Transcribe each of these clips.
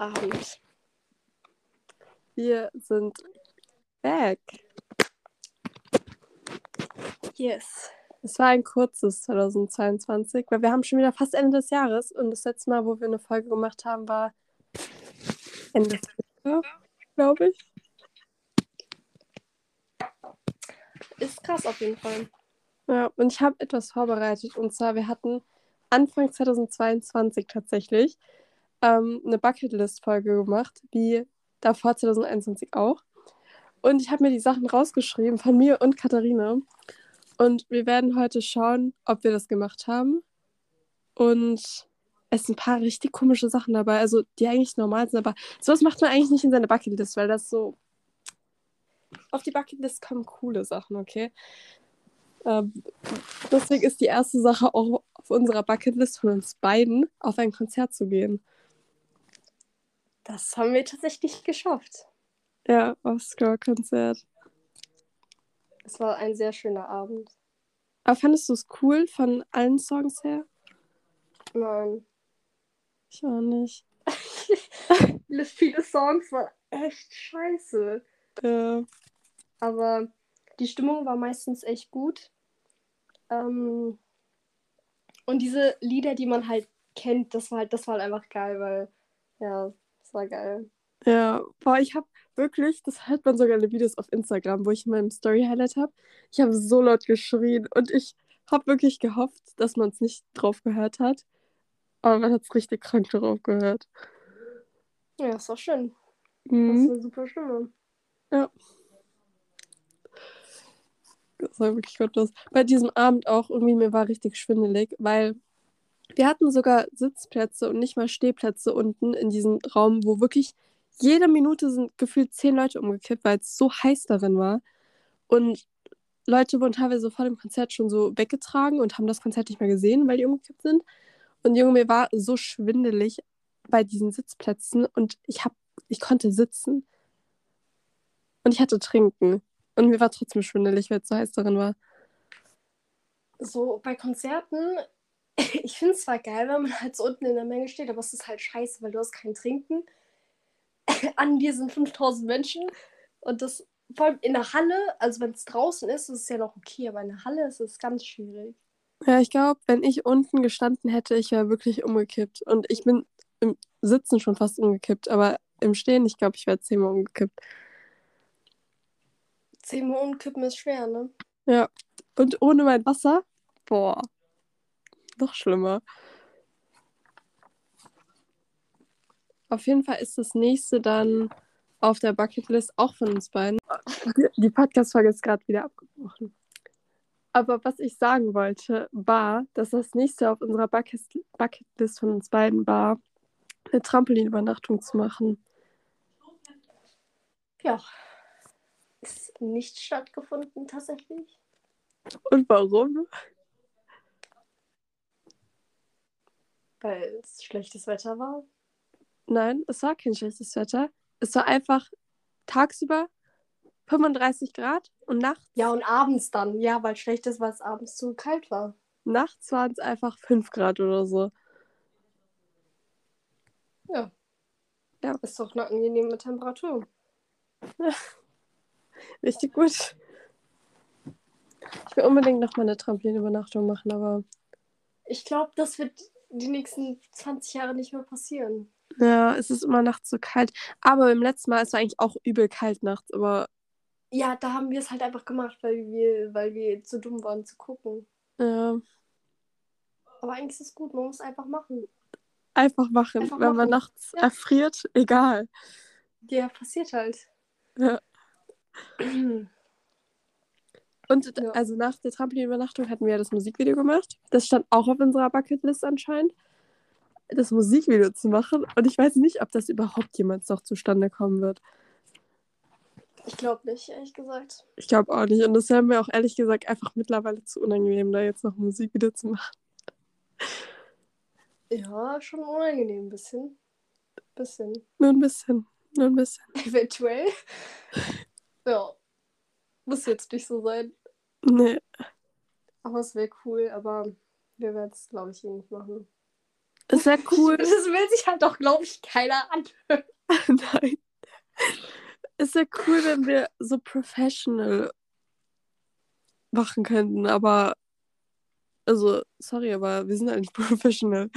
Abend. Wir sind back. Yes. Es war ein kurzes 2022, weil wir haben schon wieder fast Ende des Jahres und das letzte Mal, wo wir eine Folge gemacht haben, war Ende Februar, glaube ich. Ist krass auf jeden Fall. Ja, und ich habe etwas vorbereitet und zwar, wir hatten Anfang 2022 tatsächlich ähm, eine Bucketlist-Folge gemacht, wie davor 2021 auch. Und ich habe mir die Sachen rausgeschrieben von mir und Katharina. Und wir werden heute schauen, ob wir das gemacht haben. Und es sind ein paar richtig komische Sachen dabei, also die eigentlich normal sind, aber sowas macht man eigentlich nicht in seine Bucketlist, weil das so. Auf die Bucketlist kommen coole Sachen, okay? Ähm, deswegen ist die erste Sache auch auf unserer Bucketlist von uns beiden, auf ein Konzert zu gehen. Das haben wir tatsächlich geschafft. Ja, aufs Girl-Konzert. Es war ein sehr schöner Abend. Aber fandest du es cool von allen Songs her? Nein. Ich auch nicht. Viele Songs waren echt scheiße. Ja. Aber die Stimmung war meistens echt gut. Ähm, und diese Lieder, die man halt kennt, das war halt, das war halt einfach geil, weil, ja, das war geil. Ja, boah, ich habe wirklich, das hört man sogar in den Videos auf Instagram, wo ich in meinem Story-Highlight habe. Ich habe so laut geschrien und ich habe wirklich gehofft, dass man es nicht drauf gehört hat. Aber man hat es richtig krank drauf gehört. Ja, ist doch schön. Das Mhm. ist eine super Stimme. Ja. Das war wirklich gottlos. Bei diesem Abend auch irgendwie, mir war richtig schwindelig, weil wir hatten sogar Sitzplätze und nicht mal Stehplätze unten in diesem Raum, wo wirklich jede Minute sind gefühlt zehn Leute umgekippt, weil es so heiß darin war. Und Leute wurden teilweise vor dem Konzert schon so weggetragen und haben das Konzert nicht mehr gesehen, weil die umgekippt sind. Und Junge, mir war so schwindelig bei diesen Sitzplätzen und ich hab, ich konnte sitzen. Und ich hatte trinken. Und mir war trotzdem schwindelig, weil es so heiß darin war. So bei Konzerten, ich finde es zwar geil, wenn man halt so unten in der Menge steht, aber es ist halt scheiße, weil du hast kein Trinken. An dir sind 5000 Menschen und das vor allem in der Halle, also wenn es draußen ist, ist es ja noch okay, aber in der Halle ist es ganz schwierig. Ja, ich glaube, wenn ich unten gestanden hätte, ich wäre wirklich umgekippt. Und ich bin im Sitzen schon fast umgekippt, aber im Stehen, ich glaube, ich wäre zehnmal umgekippt. Zehnmal umkippen ist schwer, ne? Ja. Und ohne mein Wasser, boah, noch schlimmer. Auf jeden Fall ist das nächste dann auf der Bucketlist auch von uns beiden. Die- Podcast-Folge ist gerade wieder abgebrochen. Aber was ich sagen wollte, war, dass das nächste auf unserer Bucket- Bucketlist von uns beiden war, eine Trampolinübernachtung zu machen. Ja. Ist nicht stattgefunden tatsächlich. Und warum? Weil es schlechtes Wetter war. Nein, es war kein schlechtes Wetter. Es war einfach tagsüber 35 Grad und nachts, Ja, und abends dann. Ja, weil schlecht ist, weil es abends zu kalt war. nachts waren es einfach 5 Grad oder so. Ja. Ja. Ist doch eine angenehme Temperatur. Richtig gut. Ich will unbedingt nochmal eine Trampolinübernachtung machen, aber Ich glaube, das wird die nächsten 20 Jahre nicht mehr passieren. ja, es ist immer nachts so kalt. Aber beim letzten Mal ist es eigentlich auch übel kalt nachts, aber Ja, da haben wir es halt einfach gemacht, weil wir, weil wir zu dumm waren zu gucken. ja, Aber eigentlich ist es gut, man muss einfach machen. einfach machen. Einfach Wenn man machen. nachts Ja. erfriert, egal. Ja, passiert halt. Ja. Und Ja. also nach der Trampolinübernachtung hatten wir ja das Musikvideo gemacht. Das stand auch auf unserer Bucketlist anscheinend, das Musikvideo zu machen. Und ich weiß nicht, ob das überhaupt jemals noch zustande kommen wird. Ich glaube nicht, ehrlich gesagt. Ich glaube auch nicht. Und das wäre mir auch ehrlich gesagt einfach mittlerweile zu unangenehm, da jetzt noch ein Musikvideo zu machen. Ja, schon unangenehm ein bisschen. Bisschen. Nur ein bisschen. Nur ein bisschen. Eventuell. ja. Muss jetzt nicht so sein. Nee. Aber es wäre cool, aber wir werden es, glaube ich, eh nicht machen. Ist ja cool. Das will sich halt doch, glaube ich, keiner anhören. Nein. Ist ja cool, wenn wir so professional machen könnten, aber also, sorry, aber wir sind halt nicht professional.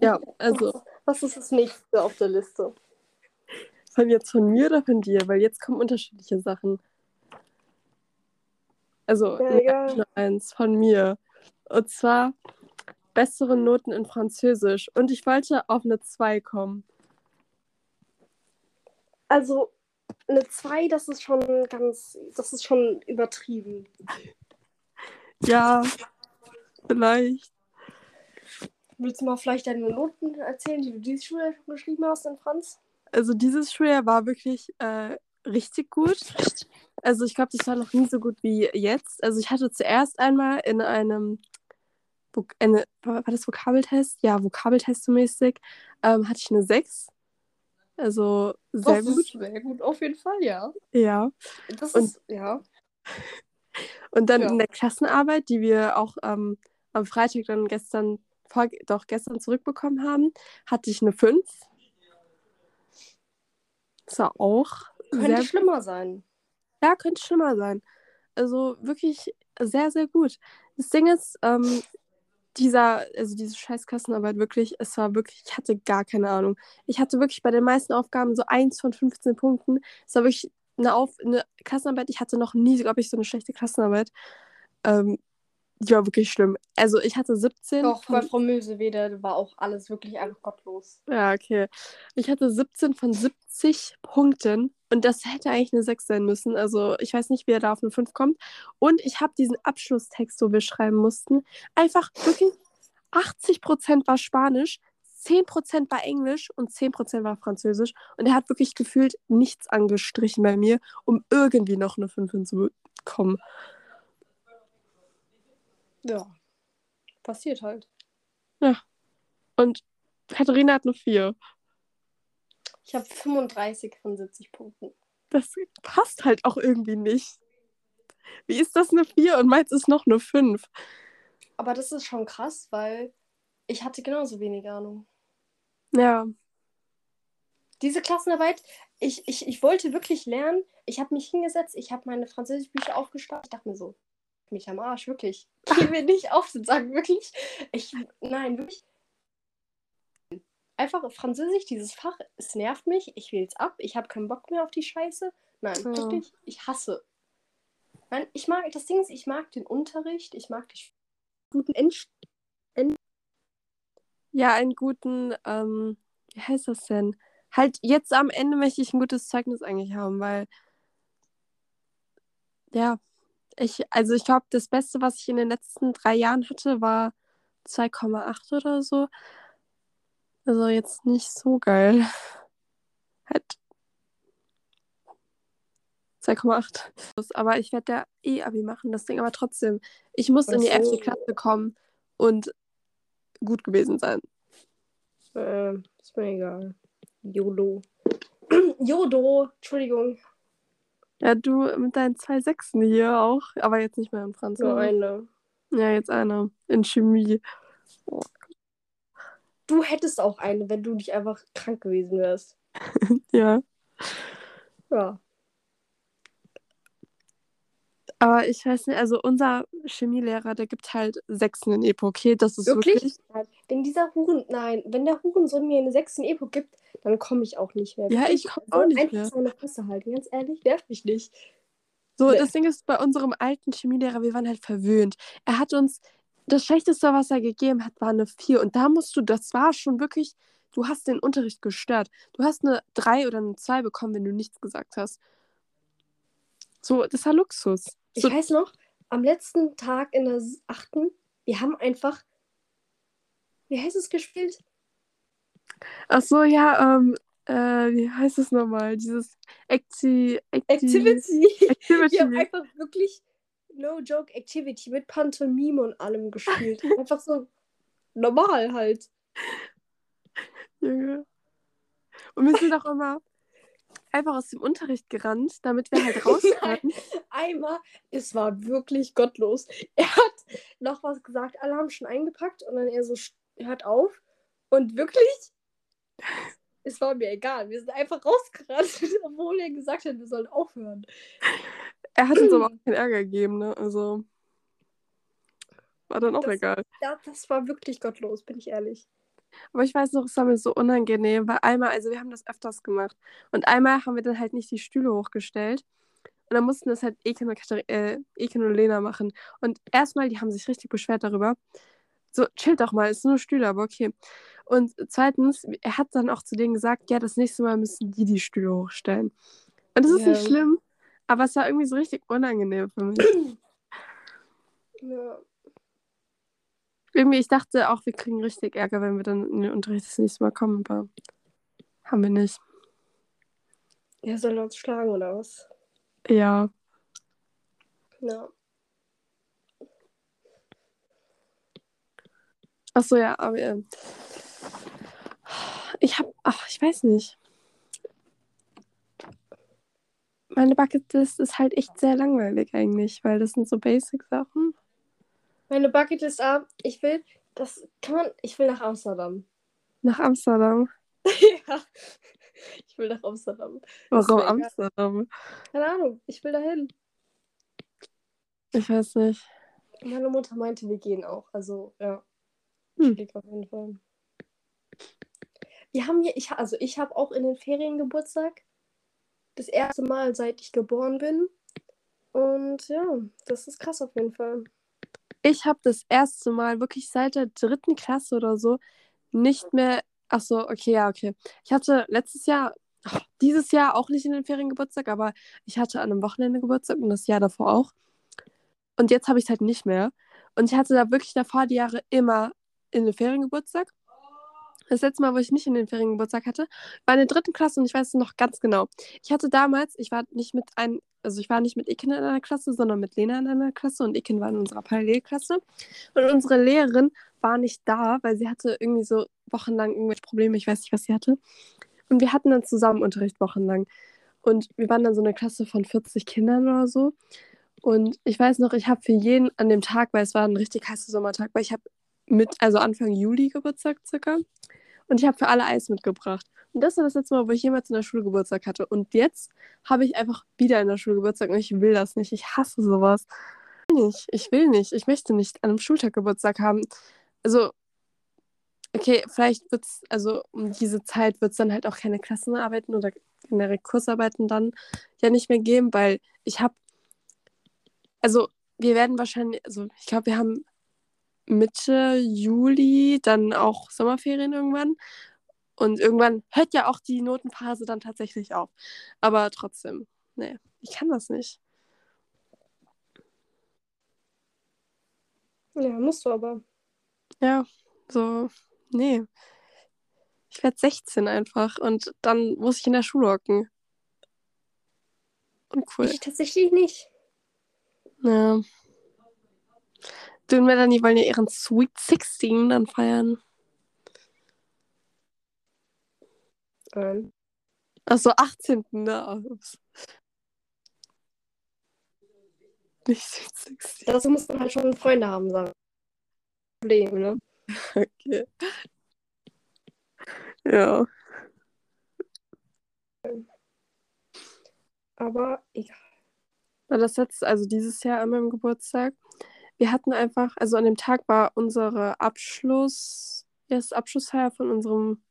Ja, also Was ist das nächste auf der Liste? von jetzt von mir oder von dir? Weil jetzt kommen unterschiedliche Sachen. Also, Ja, nur eins von mir. Und zwar bessere Noten in Französisch. Und ich wollte auf eine 2 kommen. Also, eine 2, das ist schon ganz, das ist schon übertrieben. Ja, vielleicht. Willst du mal vielleicht deine Noten erzählen, die du diese Schule schon geschrieben hast in Franz? Also dieses Schuljahr war wirklich äh, richtig gut. Also ich glaube, das war noch nie so gut wie jetzt. Also ich hatte zuerst einmal in einem, eine, war das Vokabeltest? Ja, Vokabeltest so mäßig, ähm, hatte ich eine 6. Also sehr das gut. Sehr gut, auf jeden Fall, ja. Ja. Das Und- ist, ja. Und dann Ja. in der Klassenarbeit, die wir auch ähm, am Freitag dann gestern, vor, doch gestern zurückbekommen haben, hatte ich eine 5. Das war auch Könnte sehr schlimmer sein. Ja, könnte schlimmer sein. Also wirklich sehr, sehr gut. Das Ding ist, ähm, dieser, also diese scheiß Klassenarbeit wirklich, es war wirklich, ich hatte gar keine Ahnung. Ich hatte wirklich bei den meisten Aufgaben so 1 von 15 Punkten. Es war wirklich eine, Auf eine Klassenarbeit, ich hatte noch nie, glaube ich, so eine schlechte Klassenarbeit. Ähm, die war wirklich schlimm. Also ich hatte 17. Doch, von- bei Frau Mösewede war auch alles wirklich einfach gottlos. Ja, okay. Ich hatte 17 von 70 Punkten und das hätte eigentlich eine 6 sein müssen. Also ich weiß nicht, wie er da auf eine 5 kommt. Und ich habe diesen Abschlusstext, wo wir schreiben mussten, einfach wirklich 80% war Spanisch, 10% war Englisch und 10% war Französisch. Und er hat wirklich gefühlt nichts angestrichen bei mir, um irgendwie noch eine 5 hinzubekommen. Ja. Passiert halt. Und Katharina hat eine 4. Ich habe 35 von 70 Punkten. Das passt halt auch irgendwie nicht. Wie ist das eine 4 und meins ist noch eine 5? Aber das ist schon krass, weil ich hatte genauso wenig Ahnung. Ja, Diese Klassenarbeit, ich, ich, ich wollte wirklich lernen. Ich habe mich hingesetzt, ich habe meine Französischbücher aufgeschlagen. Ich dachte mir so, mich am Arsch, wirklich. Geh mir nicht auf und sagen, wirklich. Ich, nein, wirklich. Einfach Französisch, dieses Fach, es nervt mich. Ich wähle es ab. Ich habe keinen Bock mehr auf die Scheiße. Nein, Ja. wirklich, ich hasse. Nein, ich mag, das Ding ist, ich mag den Unterricht, ich mag die guten End ja, einen guten, ähm, wie heißt das denn? Halt, jetzt am Ende möchte ich ein gutes Zeugnis eigentlich haben, weil, ja, ich, also ich glaube, das Beste, was ich in den letzten drei Jahren hatte, war 2,8 oder so. Also jetzt nicht so geil. Halt 2,8. Aber ich werde da eh Abi machen, das Ding. Aber trotzdem, ich muss in die Ach so. 11. Klasse kommen und gut gewesen sein. Äh, ist mir egal. YOLO. Jodo, Entschuldigung. Ja, du mit deinen zwei Sechsen hier auch, aber jetzt nicht mehr in Französisch. Nur eine. Ja, jetzt einer in Chemie. Du hättest auch eine, wenn du nicht einfach krank gewesen wärst. Ja, Ja. aber ich weiß nicht, also unser Chemielehrer, der gibt halt Sechsen in Epo, okay? Das ist Wirklich? wirklich. Nein. Wenn dieser Huren, nein, wenn der Hurensohn mir eine 6 in Epo gibt, dann komme ich auch nicht mehr. Ja, ich komm auch nicht einfach mehr. seine Fresse halten, ganz ehrlich, nervt mich nicht. So, Nee. das Ding ist, bei unserem alten Chemielehrer, wir waren halt verwöhnt. Er hat uns, das Schlechteste, was er gegeben hat, war eine 4. Und da musst du, das war schon wirklich, du hast den Unterricht gestört. Du hast eine 3 oder eine 2 bekommen, wenn du nichts gesagt hast. So, das war Luxus. Ich So, weiß noch, am letzten Tag in der s- achten, wir haben einfach, wie heißt es gespielt? ach so, ja, ähm, äh, wie heißt es nochmal? Dieses Acti Acti Activity. Activity. Wir haben einfach wirklich No Joke Activity mit Pantomime und allem gespielt. einfach so normal halt. Junge. Und wir sind auch immer einfach aus dem Unterricht gerannt, damit wir halt raus. Einmal, es war wirklich gottlos. Er hat noch was gesagt, alle haben schon eingepackt und dann er so, hört auf. Und wirklich, es war mir egal. Wir sind einfach rausgerannt, obwohl er gesagt hat, wir sollen aufhören. Er hat uns aber auch keinen Ärger gegeben, ne? Also. War dann auch Das- egal. Ja, das war wirklich gottlos, bin ich ehrlich. Aber ich weiß noch, es war mir so unangenehm, weil einmal, also wir haben das öfters gemacht. Und einmal haben wir dann halt nicht die Stühle hochgestellt. Und dann mussten das halt Eken und, Katari äh, Eken und Lena machen. Und erstmal, die haben sich richtig beschwert darüber. So, chill doch mal, ist nur Stühle, aber okay. Und zweitens, er hat dann auch zu denen gesagt, ja, das nächste Mal müssen die die Stühle hochstellen. Und das ist Ja. nicht schlimm, aber es war irgendwie so richtig unangenehm für mich. Ja. irgendwie, ich dachte auch, wir kriegen richtig Ärger, wenn wir dann in den Unterricht das nächste Mal kommen, aber haben wir nicht. Ja, sollen wir uns schlagen oder was? Ja. Ja. Achso, ja, aber äh, ich hab, ach, ich weiß nicht. Meine Bucketlist ist halt echt sehr langweilig eigentlich, weil das sind so Basic-Sachen. Meine Bucketlist ab. Ich will, das kann man, ich will nach Amsterdam. Nach Amsterdam. ja. Ich will nach Amsterdam. Warum. Amsterdam? Keine Ahnung, ich will dahin. Ich weiß nicht. Meine Mutter meinte, wir gehen auch. Also, ja. Hm. Ich auf jeden Fall. Wir haben hier, ich, also ich habe auch in den Ferien Geburtstag. Das erste Mal, seit ich geboren bin. Und ja, das ist krass auf jeden Fall. Ich habe das erste Mal wirklich seit der dritten Klasse oder so nicht mehr. Ach so, okay, ja, okay. Ich hatte letztes Jahr, dieses Jahr auch nicht in den Ferien Geburtstag, aber ich hatte an einem Wochenende Geburtstag und das Jahr davor auch. Und jetzt habe ich es halt nicht mehr. Und ich hatte da wirklich davor die Jahre immer in den Ferien Geburtstag. Das letzte Mal, wo ich nicht in den Ferien Geburtstag hatte, war in der dritten Klasse und ich weiß es noch ganz genau. Ich hatte damals, ich war nicht mit ein, also ich war nicht mit Iken in einer Klasse, sondern mit Lena in einer Klasse und Iken war in unserer Parallelklasse. Und unsere Lehrerin war nicht da, weil sie hatte irgendwie so wochenlang irgendwelche Probleme, ich weiß nicht, was sie hatte. Und wir hatten dann zusammen Unterricht wochenlang. Und wir waren dann so eine Klasse von 40 Kindern oder so. Und ich weiß noch, ich habe für jeden an dem Tag, weil es war ein richtig heißer Sommertag, weil ich habe mit, also Anfang Juli Geburtstag circa. Und ich habe für alle Eis mitgebracht. Und das war das letzte Mal, wo ich jemals in der Schule Geburtstag hatte. Und jetzt habe ich einfach wieder in der Schule Geburtstag und ich will das nicht. Ich hasse sowas. Ich will nicht. Ich will nicht. Ich möchte nicht an einem Schultag Geburtstag haben. Also, okay, vielleicht wird es, also um diese Zeit wird es dann halt auch keine Klassenarbeiten oder generell Kursarbeiten dann ja nicht mehr geben, weil ich habe, also wir werden wahrscheinlich, also ich glaube, wir haben Mitte Juli dann auch Sommerferien irgendwann. Und irgendwann hört ja auch die Notenphase dann tatsächlich auf. Aber trotzdem, nee, ich kann das nicht. Ja, musst du aber. Ja, so, nee. Ich werde 16 einfach und dann muss ich in der Schule hocken. Uncool. Ich tatsächlich nicht. Ja. Du und Melanie wollen ja ihren Sweet 16 dann feiern. Ähm, Achso, 18. Ne? Ups. Nicht Sweet 16. dazu muss man halt schon Freunde haben, sagen. Problem, ne? Okay. Ja. Aber egal. War das jetzt, also dieses Jahr an meinem Geburtstag. Wir hatten einfach, also an dem Tag war unsere Abschluss, erste Abschlussfeier von unserem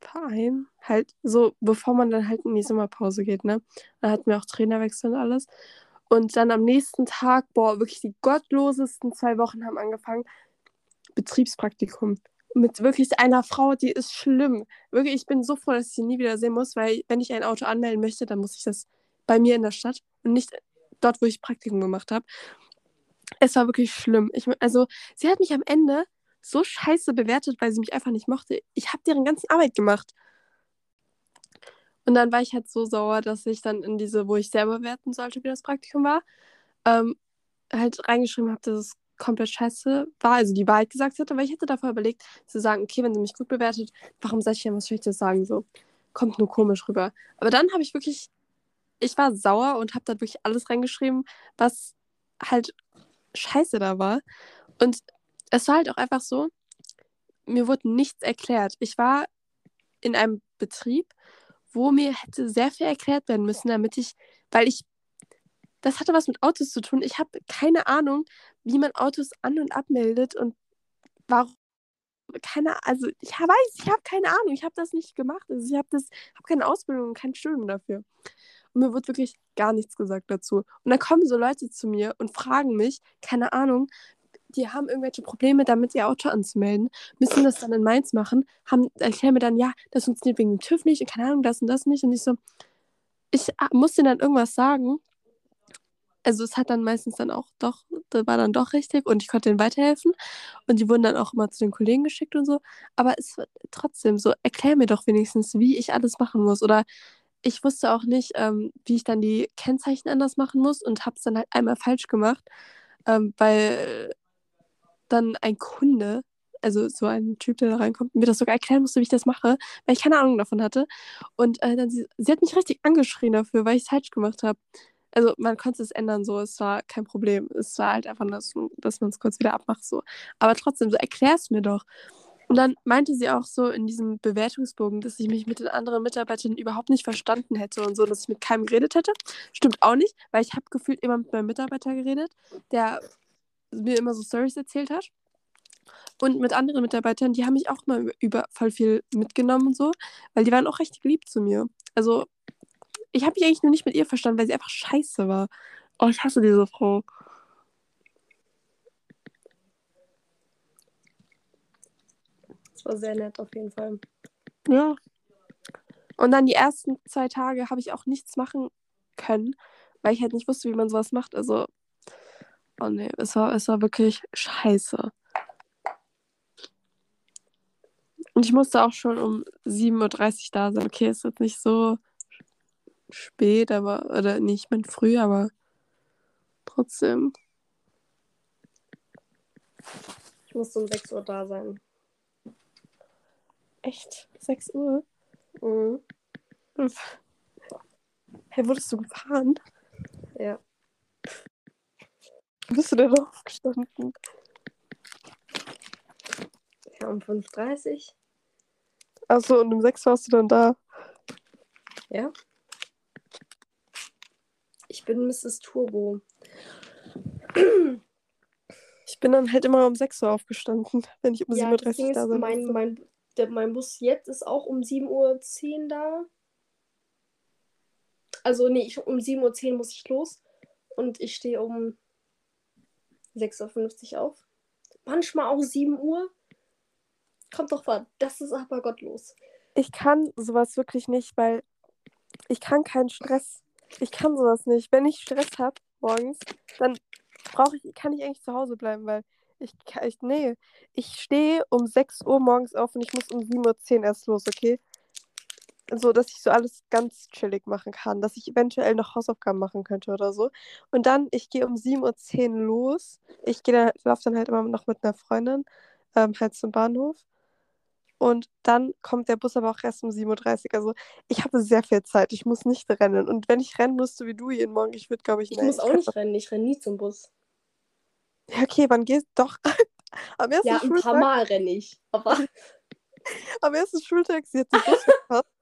Verein. Halt so, bevor man dann halt in die Sommerpause geht, ne? Da hatten wir auch Trainerwechsel und alles. Und dann am nächsten Tag, boah, wirklich die gottlosesten zwei Wochen haben angefangen. Betriebspraktikum. Mit wirklich einer Frau, die ist schlimm. Wirklich, ich bin so froh, dass ich sie nie wieder sehen muss, weil wenn ich ein Auto anmelden möchte, dann muss ich das bei mir in der Stadt und nicht dort, wo ich Praktikum gemacht habe. Es war wirklich schlimm. Ich, also, sie hat mich am Ende so scheiße bewertet, weil sie mich einfach nicht mochte. Ich habe deren ganzen Arbeit gemacht. Und dann war ich halt so sauer, dass ich dann in diese, wo ich selber bewerten sollte, wie das Praktikum war, ähm, halt reingeschrieben habe, dass es komplett scheiße war, also die Wahrheit gesagt hätte, weil ich hätte davor überlegt, zu sagen, okay, wenn sie mich gut bewertet, warum soll ich denn was Schlechtes sagen? So, kommt nur komisch rüber. Aber dann habe ich wirklich, ich war sauer und habe da wirklich alles reingeschrieben, was halt scheiße da war. Und es war halt auch einfach so, mir wurde nichts erklärt. Ich war in einem Betrieb, wo mir hätte sehr viel erklärt werden müssen, damit ich, weil ich, das hatte was mit Autos zu tun. Ich habe keine Ahnung, wie man Autos an- und abmeldet und warum. Keine, also ich weiß, ich habe keine Ahnung, ich habe das nicht gemacht. Also ich habe das, habe keine Ausbildung und kein Studium dafür. Mir wird wirklich gar nichts gesagt dazu. Und dann kommen so Leute zu mir und fragen mich, keine Ahnung, die haben irgendwelche Probleme damit, ihr Auto anzumelden, müssen das dann in Mainz machen, haben, erklären mir dann, ja, das funktioniert wegen dem TÜV nicht und keine Ahnung, das und das nicht. Und ich so, ich ah, muss denen dann irgendwas sagen. Also es hat dann meistens dann auch doch, das war dann doch richtig und ich konnte denen weiterhelfen. Und die wurden dann auch immer zu den Kollegen geschickt und so. Aber es trotzdem so, erklär mir doch wenigstens, wie ich alles machen muss. Oder ich wusste auch nicht, ähm, wie ich dann die Kennzeichen anders machen muss und habe es dann halt einmal falsch gemacht, ähm, weil dann ein Kunde, also so ein Typ, der da reinkommt, mir das sogar erklären musste, wie ich das mache, weil ich keine Ahnung davon hatte. Und äh, dann sie, sie hat mich richtig angeschrien dafür, weil ich es falsch gemacht habe. Also man konnte es ändern, so, es war kein Problem. Es war halt einfach, dass, dass man es kurz wieder abmacht, so. Aber trotzdem, so erklär es mir doch. Und dann meinte sie auch so in diesem Bewertungsbogen, dass ich mich mit den anderen Mitarbeitern überhaupt nicht verstanden hätte und so, dass ich mit keinem geredet hätte. Stimmt auch nicht, weil ich habe gefühlt immer mit meinem Mitarbeiter geredet, der mir immer so Stories erzählt hat. Und mit anderen Mitarbeitern, die haben mich auch mal über voll viel mitgenommen und so, weil die waren auch recht lieb zu mir. Also, ich habe mich eigentlich nur nicht mit ihr verstanden, weil sie einfach scheiße war. Oh, ich hasse diese Frau. War sehr nett auf jeden Fall. Ja. Und dann die ersten zwei Tage habe ich auch nichts machen können, weil ich halt nicht wusste, wie man sowas macht. Also, oh nee, es war, es war wirklich scheiße. Und ich musste auch schon um 7.30 Uhr da sein. Okay, ist jetzt nicht so spät, aber, oder nicht, ich meine früh, aber trotzdem. Ich musste um 6 Uhr da sein. Echt? 6 Uhr? Mhm. Hey, wurdest du gefahren? Ja. Bist du denn aufgestanden? Ja, um 5.30 Uhr. Achso, und um 6 warst du dann da. Ja. Ich bin Mrs. Turbo. Ich bin dann halt immer um 6 Uhr aufgestanden, wenn ich um Ja, 7.30 das Ding Uhr da sein mein, mein, der, mein Bus jetzt ist auch um 7.10 Uhr da. Also, nee, ich, um 7.10 Uhr muss ich los. Und ich stehe um 6.50 Uhr auf. Manchmal auch 7 Uhr. Kommt doch mal, das ist aber gottlos. Ich kann sowas wirklich nicht, weil ich kann keinen Stress. Ich kann sowas nicht. Wenn ich Stress habe morgens, dann brauche ich, kann ich eigentlich zu Hause bleiben, weil ich, ich nee, ich stehe um 6 Uhr morgens auf und ich muss um 7.10 Uhr erst los, okay? So, dass ich so alles ganz chillig machen kann, dass ich eventuell noch Hausaufgaben machen könnte oder so. Und dann, ich gehe um 7.10 Uhr los. Ich gehe dann, laufe dann halt immer noch mit einer Freundin ähm, halt zum Bahnhof. Und dann kommt der Bus aber auch erst um 7.30 Uhr. Also ich habe sehr viel Zeit. Ich muss nicht rennen. Und wenn ich rennen müsste wie du jeden Morgen, ich würde, glaube ich, Ich nee, muss auch kann- nicht rennen, ich renne nie zum Bus. Ja, okay, wann gehst Doch. am, ersten Ja, ein paar Schultag, Mal renne ich. Aber, am ersten Schultag, sie hat den Bus verpasst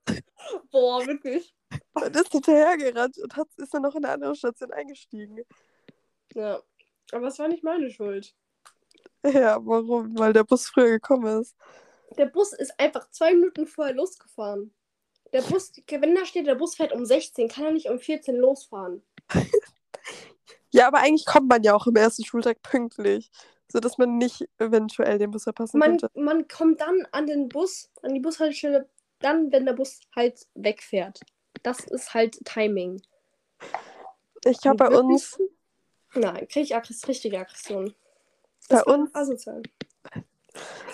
boah, wirklich. und ist hinterhergerannt und hat, ist dann noch in eine andere Station eingestiegen. Ja. Aber es war nicht meine Schuld. Ja, warum? Weil der Bus früher gekommen ist. Der Bus ist einfach zwei Minuten vorher losgefahren. Der Bus, wenn da steht, der Bus fährt um 16, kann er nicht um 14 losfahren. Ja, aber eigentlich kommt man ja auch im ersten Schultag pünktlich. Sodass man nicht eventuell den Bus verpassen Man, könnte. man kommt dann an den Bus, an die Bushaltestelle, dann, wenn der Bus halt wegfährt. Das ist halt Timing. Ich glaube, bei uns, Nein, kriege ich Aggress richtige Aggression. Bei Das war uns- Asozial.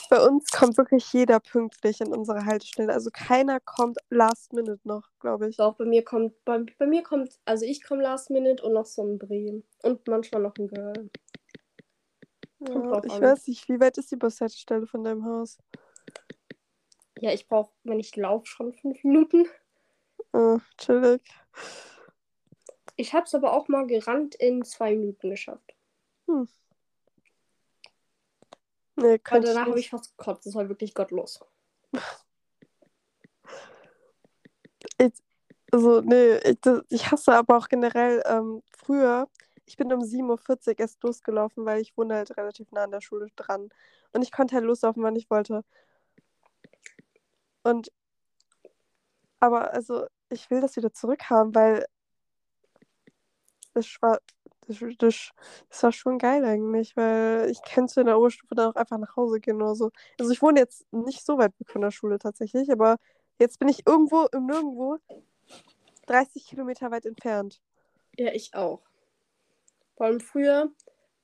Bei uns kommt wirklich jeder pünktlich an unsere Haltestelle. Also keiner kommt last minute noch, glaube ich. Doch, bei mir kommt, bei, bei mir kommt, also ich komme last minute und noch so ein Bremen. Und manchmal noch ein Girl. Ja, ich an. weiß nicht, wie weit ist die Bushaltestelle von deinem Haus? Ja, ich brauche, wenn ich laufe, schon fünf Minuten. Oh, chillig. Ich habe es aber auch mal gerannt in zwei Minuten geschafft. Hm. Nee, ich danach habe ich fast gekotzt. Das war wirklich gottlos. Also, nee, ich, das, ich hasse aber auch generell ähm, früher. Ich bin um 7.40 Uhr erst losgelaufen, weil ich wohne halt relativ nah an der Schule dran. Und ich konnte halt loslaufen, wann ich wollte. Und aber also, ich will das wieder zurückhaben, weil das war, das, das, war schon geil eigentlich, weil ich könnte in der Oberstufe dann auch einfach nach Hause gehen oder so. Also ich wohne jetzt nicht so weit weg von der Schule tatsächlich, aber jetzt bin ich irgendwo im Nirgendwo 30 Kilometer weit entfernt. Ja, ich auch. Vor allem früher,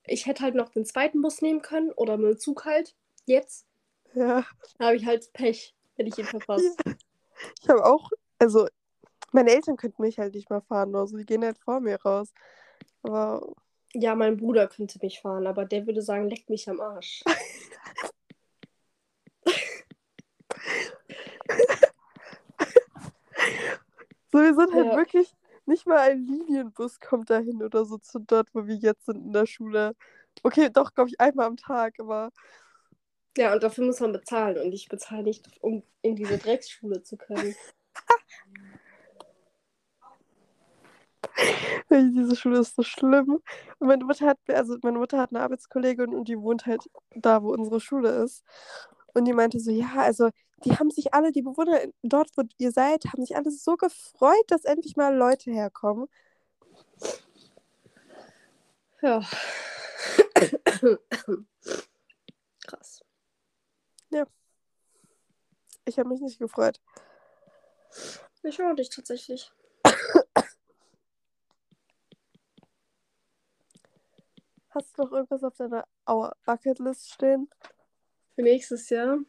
ich hätte halt noch den zweiten Bus nehmen können oder mit dem Zug halt. Jetzt Ja. habe ich halt Pech, wenn ich ihn verpasst. Ich habe auch, also meine Eltern könnten mich halt nicht mal fahren oder so, die gehen halt vor mir raus. Aber Ja, mein Bruder könnte mich fahren, aber der würde sagen, leck mich am Arsch. so, wir sind halt Ja. wirklich, nicht mal ein Linienbus kommt dahin oder so zu dort, wo wir jetzt sind in der Schule. Okay, doch, glaube ich, einmal am Tag, aber Ja, und dafür muss man bezahlen und ich bezahle nicht, um in diese Drecksschule zu können. Diese Schule ist so schlimm. Und meine Mutter hat, also meine Mutter hat eine Arbeitskollegin und die wohnt halt da, wo unsere Schule ist. Und die meinte so, ja, also die haben sich alle, die Bewohner dort, wo ihr seid, haben sich alle so gefreut, dass endlich mal Leute herkommen. Ja. Krass. Ich habe mich nicht gefreut. Ich höre dich tatsächlich. Hast du noch irgendwas auf deiner Bucketlist stehen? Für nächstes Jahr.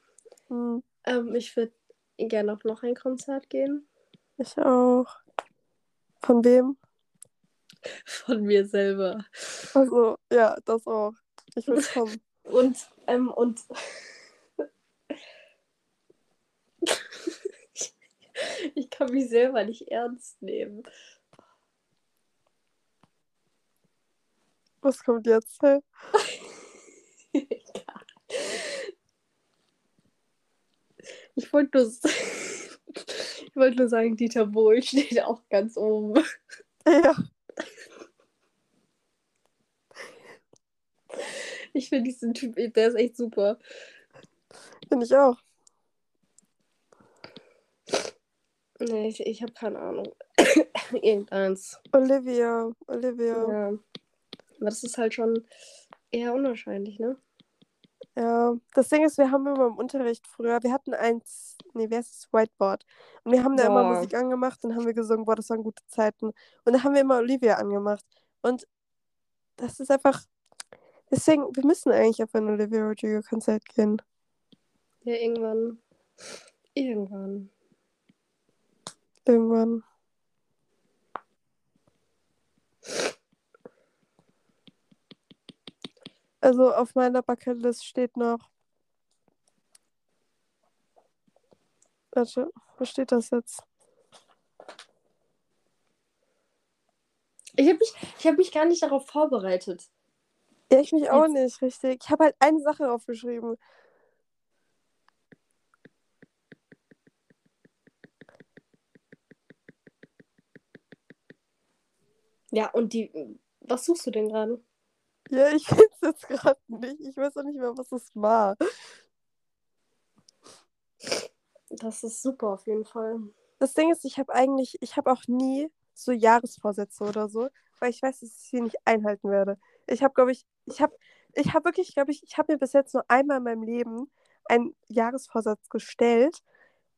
Hm, Ähm, ich würde gerne auf noch ein Konzert gehen. ich auch. Von wem? Von mir selber. Also, ja, das auch. Ich will kommen. Und, ähm, und. ich kann mich selber nicht ernst nehmen. Was kommt jetzt? Egal. Ich wollte nur, ich wollte nur sagen, Dieter Bohlen steht auch ganz oben. Ja, Ich finde diesen Typ, der ist echt super. finde ich auch. Nee, ich, ich habe keine Ahnung. Irgendeins. Olivia, Olivia. Ja. Aber das ist halt schon eher unwahrscheinlich, ne? Ja, das Ding ist, wir haben immer im Unterricht früher, wir hatten eins, nee, wie heißt es, Whiteboard. Und wir haben da immer Boah. Musik angemacht und haben wir gesungen, boah, das waren gute Zeiten. Und da haben wir immer Olivia angemacht. Und das ist einfach, deswegen, wir müssen eigentlich auf ein Olivia Rodrigo-Konzert gehen. Ja, irgendwann. Irgendwann. Irgendwann. Also auf meiner Bucketlist steht noch. Warte, wo steht das jetzt? Ich habe mich, ich hab mich gar nicht darauf vorbereitet. Ja, ich mich auch nicht, richtig. Ich habe halt eine Sache aufgeschrieben. Ja, und die. Was suchst du denn gerade? Ja, ich finde es jetzt gerade nicht. Ich weiß auch nicht mehr, was es war. Das ist super auf jeden Fall. Das Ding ist, ich habe eigentlich, ich habe auch nie so Jahresvorsätze oder so, weil ich weiß, dass ich sie nicht einhalten werde. Ich habe, glaube ich, ich habe, ich habe wirklich, glaube ich, ich habe mir bis jetzt nur einmal in meinem Leben einen Jahresvorsatz gestellt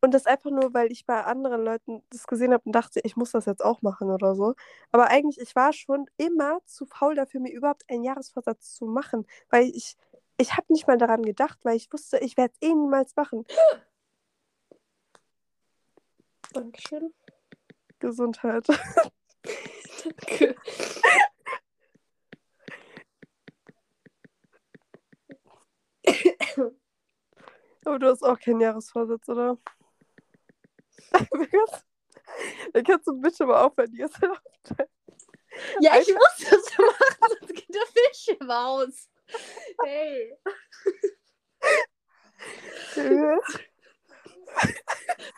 und das einfach nur, weil ich bei anderen Leuten das gesehen habe und dachte, ich muss das jetzt auch machen oder so. Aber eigentlich, ich war schon immer zu faul dafür, mir überhaupt einen Jahresvorsatz zu machen, weil ich, ich habe nicht mal daran gedacht, weil ich wusste, ich werde es eh niemals machen. Dankeschön. Gesundheit. Danke. Aber du hast auch keinen Jahresvorsatz, oder? Dann kannst du bitte mal aufhören, die ganze Zeit aufzustellen. Ja, ich muss das machen, sonst geht der Fisch im Haus. Hey.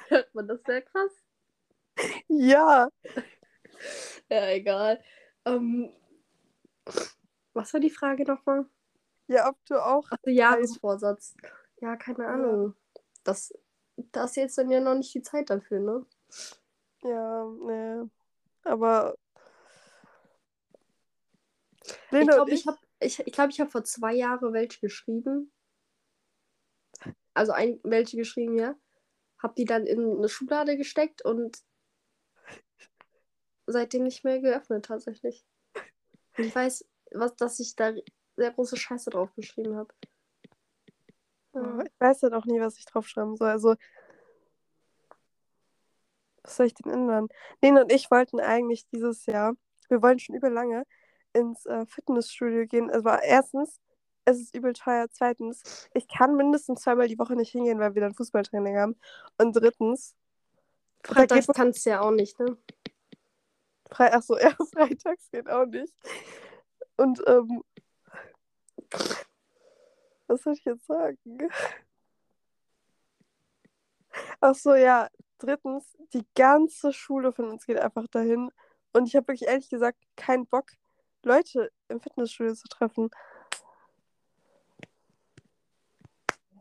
Hört man das sehr krass? ja. Ja, egal. Ähm, was war die Frage nochmal? Ja, ob du auch. Ach, Jahresvorsatz. Ja, keine Ahnung. Das, da ist jetzt dann ja noch nicht die Zeit dafür, ne? Ja, nee. Aber. Ich Lena glaube, und ich habe ich, ich, glaub, ich hab vor zwei Jahren welche geschrieben. Also ein, welche geschrieben, ja. Hab die dann in eine Schublade gesteckt und seitdem nicht mehr geöffnet tatsächlich. Und ich weiß, was, dass ich da sehr große Scheiße drauf geschrieben habe. Ja, ich weiß dann auch nie, was ich draufschreiben soll. Also, was soll ich denn ändern? Lena und ich wollten eigentlich dieses Jahr, wir wollen schon übel lange, ins äh, Fitnessstudio gehen. Also, erstens, es ist übel teuer. Zweitens, ich kann mindestens zweimal die Woche nicht hingehen, weil wir dann Fußballtraining haben. Und drittens, Freitags geht- kannst du ja auch nicht, ne? Frei, ach so, ja, freitags geht auch nicht. Und, ähm, was soll ich jetzt sagen? Ach so, ja, drittens, die ganze Schule von uns geht einfach dahin. Und ich habe wirklich ehrlich gesagt keinen Bock, Leute im Fitnessstudio zu treffen.